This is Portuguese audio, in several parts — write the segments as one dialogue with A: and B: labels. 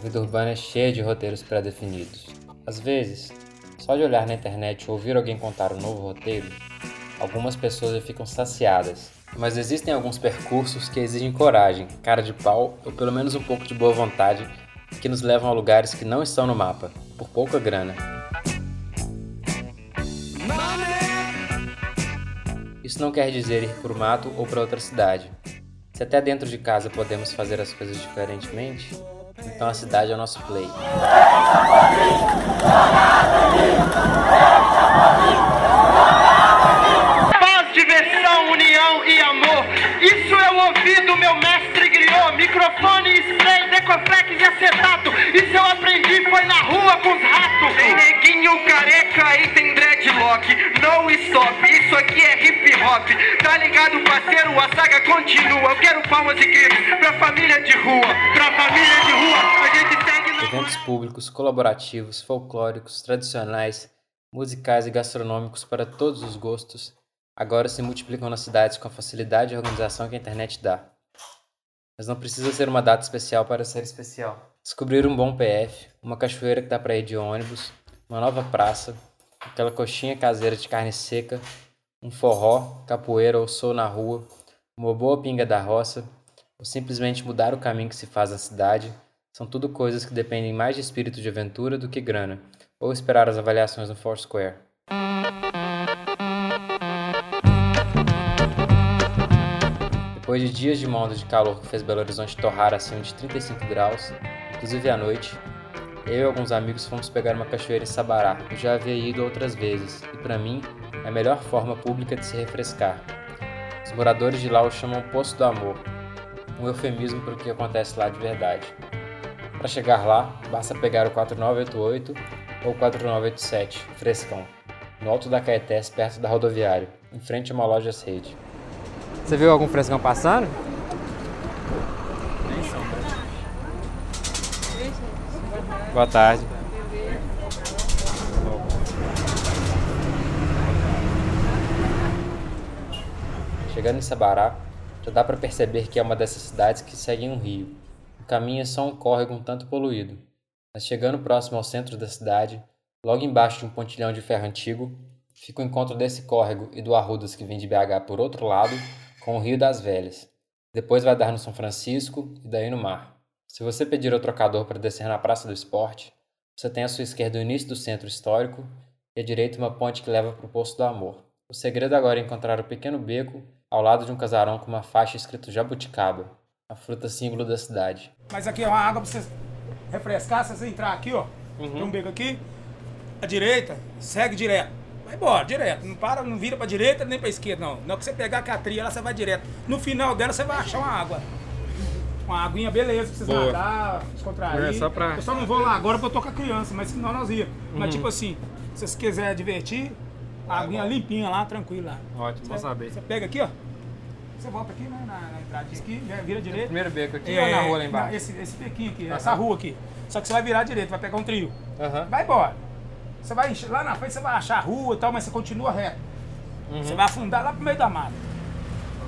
A: vida urbana é cheia de roteiros pré-definidos. Às vezes, só de olhar na internet ou ouvir alguém contar um novo roteiro, algumas pessoas já ficam saciadas. Mas existem alguns percursos que exigem coragem, cara de pau ou pelo menos um pouco de boa vontade que nos levam a lugares que não estão no mapa, por pouca grana. Isso não quer dizer ir para o mato ou para outra cidade. Se até dentro de casa podemos fazer as coisas diferentemente, então a cidade é o nosso play.
B: Paz, diversão, união e amor. Isso eu ouvi do meu mestre griot. Microfone, spray, decoflex e acetato. Isso eu aprendi foi na rua com os ratos. Tem neguinho careca e tem dreadlock. No stop, aqui é hip hop. Tá ligado, parceiro? A saga continua. Eu quero palmas e gritos pra família de rua. Pra família de rua, a gente segue na
A: Eventos públicos, colaborativos, folclóricos, tradicionais, musicais e gastronômicos para todos os gostos agora se multiplicam nas cidades com a facilidade e organização que a internet dá. Mas não precisa ser uma data especial para ser especial. Descobrir um bom PF, uma cachoeira que dá para ir de ônibus, uma nova praça, aquela coxinha caseira de carne seca, um forró, capoeira ou sol na rua, uma boa pinga da roça, ou simplesmente mudar o caminho que se faz na cidade, são tudo coisas que dependem mais de espírito de aventura do que grana, ou esperar as avaliações no Foursquare. Depois de dias de onda de calor que fez Belo Horizonte torrar acima de 35 graus, inclusive à noite, eu e alguns amigos fomos pegar uma cachoeira em Sabará. Eu já havia ido outras vezes, e para mim a melhor forma pública de se refrescar. Os moradores de lá o chamam Poço do Amor, um eufemismo para o que acontece lá de verdade. Para chegar lá, basta pegar o 4988 ou 4987, frescão, no alto da Caetés, perto da rodoviária, em frente a uma loja rede. Você viu algum frescão passando?
C: Nem são,
A: Boa tarde. Chegando em Sabará, já dá para perceber que é uma dessas cidades que seguem um rio. O caminho é só um córrego um tanto poluído. Mas chegando próximo ao centro da cidade, logo embaixo de um pontilhão de ferro antigo, fica o encontro desse córrego e do Arrudas que vem de BH por outro lado, com o Rio das Velhas. Depois vai dar no São Francisco e daí no mar. Se você pedir ao trocador para descer na Praça do Esporte, você tem à sua esquerda o início do centro histórico e à direita uma ponte que leva para o Poço do Amor. O segredo agora é encontrar o pequeno beco ao lado de um casarão com uma faixa escrito jabuticaba, a fruta símbolo da cidade.
C: Mas aqui é uma água pra você refrescar, se você entrar aqui, ó. Tem um beco aqui, à direita, segue direto. Vai embora, direto. Não para, não vira pra direita nem pra esquerda, não. Na hora que você pegar a catria, lá você vai direto. No final dela, você vai achar uma água. Uma aguinha, beleza, pra vocês
A: Boa.
C: nadar, descontrair.
A: É, só pra-
C: Eu só não vou lá agora pra eu tô com a criança, mas senão nós ia.
A: Uhum.
C: Mas tipo assim, se vocês quiserem divertir, a aguinha limpinha lá, tranquila.
A: Ótimo, bom
C: Você-
A: saber.
C: Você pega aqui, ó. Você volta aqui, né, na, na entrada aqui, vira- vira direito.
A: Primeiro beco aqui
C: É,
A: ou na rua lá embaixo?
C: Esse, esse bequinho aqui, essa rua aqui. Só que você vai virar direito, vai pegar um trio.
A: Aham.
C: Vai embora. Você vai encher- lá na frente você vai achar a rua e tal, mas você continua reto.
A: Uhum.
C: Você vai afundar lá pro meio da mata.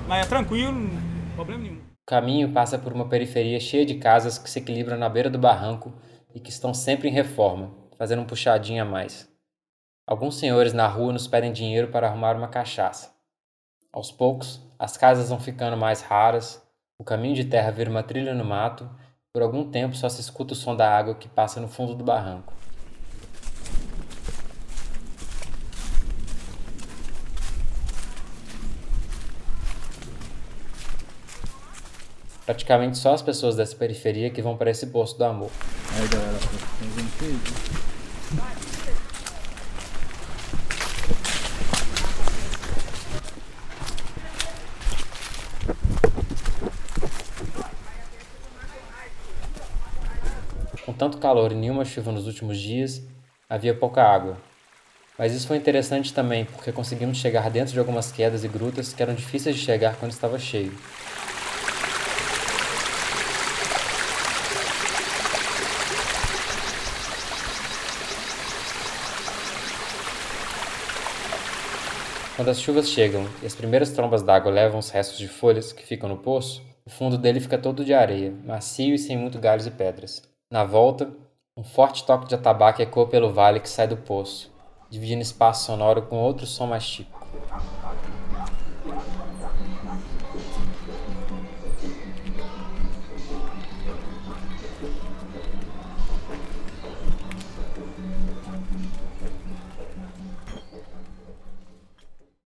C: Mas é tranquilo, não tem problema nenhum.
A: O caminho passa por uma periferia cheia de casas que se equilibram na beira do barranco e que estão sempre em reforma, fazendo um puxadinho a mais. Alguns senhores na rua nos pedem dinheiro para arrumar uma cachaça. Aos poucos, as casas vão ficando mais raras, o caminho de terra vira uma trilha no mato, por algum tempo só se escuta o som da água que passa no fundo do barranco. Praticamente só as pessoas dessa periferia que vão para esse posto do amor.
D: Aí galera, tem
A: Com tanto calor e nenhuma chuva nos últimos dias, havia pouca água. Mas isso foi interessante também, porque conseguimos chegar dentro de algumas quedas e grutas que eram difíceis de chegar quando estava cheio. Quando as chuvas chegam e as primeiras trombas d'água levam os restos de folhas que ficam no poço, o fundo dele fica todo de areia, macio e sem muito galhos e pedras. Na volta, um forte toque de atabaque ecoa pelo vale que sai do poço, dividindo espaço sonoro com outro som mais típico.